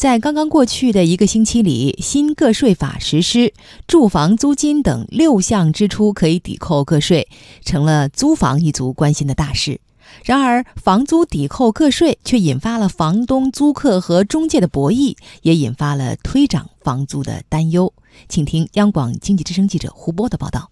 在刚刚过去的一个星期里，新个税法实施，住房租金等六项支出可以抵扣个税，成了租房一族关心的大事。然而，房租抵扣个税却引发了房东、租客和中介的博弈，也引发了推涨房租的担忧。请听央广经济之声记者胡波的报道。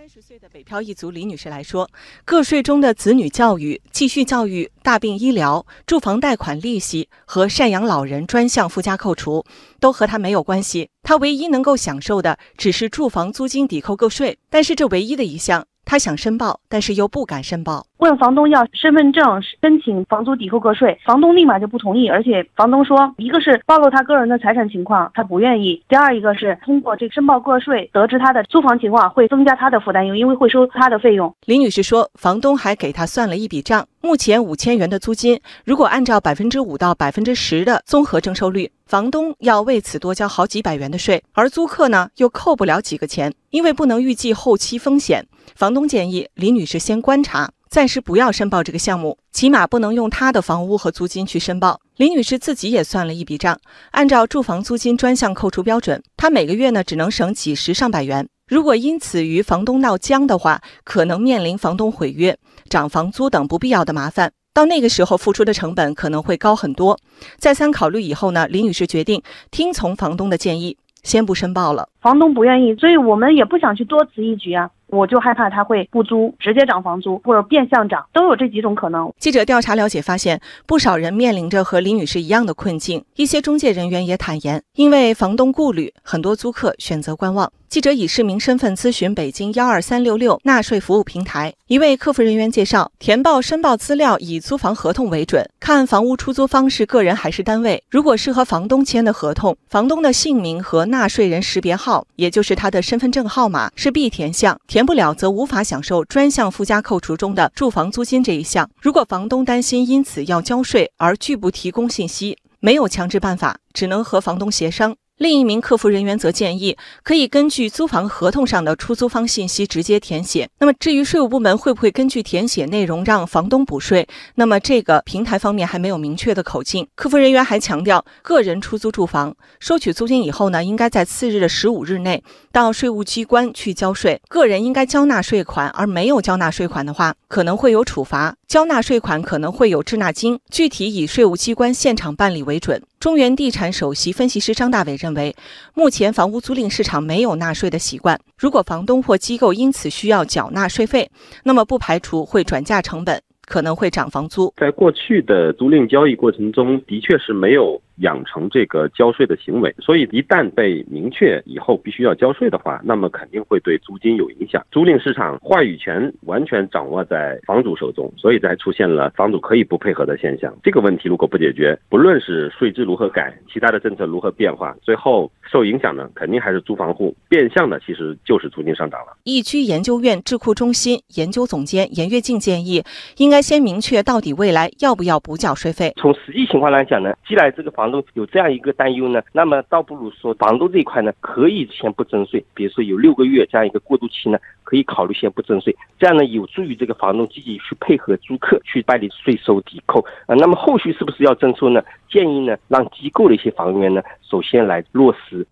三十岁的北漂一族李女士来说，个税中的子女教育、继续教育、大病医疗、住房贷款利息和赡养老人专项附加扣除，都和她没有关系。她唯一能够享受的只是住房租金抵扣个税，但是这唯一的一项。他想申报，但是又不敢申报。问房东要身份证申请房租抵扣个税，房东立马就不同意，而且房东说，一个是暴露他个人的财产情况，他不愿意；第二一个是通过这个申报个税，得知他的租房情况会增加他的负担，因为会收他的费用。李女士说，房东还给她算了一笔账，目前五千元的租金，如果按照百分之五到百分之十的综合征收率。房东要为此多交好几百元的税，而租客呢又扣不了几个钱，因为不能预计后期风险。房东建议李女士先观察，暂时不要申报这个项目，起码不能用她的房屋和租金去申报。李女士自己也算了一笔账，按照住房租金专项扣除标准，她每个月呢只能省几十上百元。如果因此与房东闹僵的话，可能面临房东毁约、涨房租等不必要的麻烦。到那个时候，付出的成本可能会高很多。再三考虑以后呢，李女士决定听从房东的建议，先不申报了。房东不愿意，所以我们也不想去多此一举啊。我就害怕他会不租，直接涨房租，或者变相涨，都有这几种可能。记者调查了解发现，不少人面临着和李女士一样的困境。一些中介人员也坦言，因为房东顾虑，很多租客选择观望。记者以市民身份咨询北京幺二三六六纳税服务平台一位客服人员介绍，填报申报资料以租房合同为准，看房屋出租方是个人还是单位。如果是和房东签的合同，房东的姓名和纳税人识别号，也就是他的身份证号码是必填项，填不了则无法享受专项附加扣除中的住房租金这一项。如果房东担心因此要交税而拒不提供信息，没有强制办法，只能和房东协商。另一名客服人员则建议，可以根据租房合同上的出租方信息直接填写。那么，至于税务部门会不会根据填写内容让房东补税，那么这个平台方面还没有明确的口径。客服人员还强调，个人出租住房收取租金以后呢，应该在次日的十五日内到税务机关去交税。个人应该交纳税款，而没有交纳税款的话，可能会有处罚。交纳税款可能会有滞纳金，具体以税务机关现场办理为准。中原地产首席分析师张大伟认为，目前房屋租赁市场没有纳税的习惯，如果房东或机构因此需要缴纳税费，那么不排除会转嫁成本，可能会涨房租。在过去的租赁交易过程中，的确是没有。养成这个交税的行为，所以一旦被明确以后必须要交税的话，那么肯定会对租金有影响。租赁市场话语权完全掌握在房主手中，所以才出现了房主可以不配合的现象。这个问题如果不解决，不论是税制如何改，其他的政策如何变化，最后受影响的肯定还是租房户，变相的其实就是租金上涨了。易居研究院智库中心研究总监严跃进建议，应该先明确到底未来要不要补缴税费。从实际情况来讲呢，既然这个房有这样一个担忧呢，那么倒不如说房东这一块呢，可以先不征税，比如说有六个月这样一个过渡期呢，可以考虑先不征税，这样呢有助于这个房东积极去配合租客去办理税收抵扣啊。那么后续是不是要征收呢？建议呢让机构的一些房源呢，首先来落实。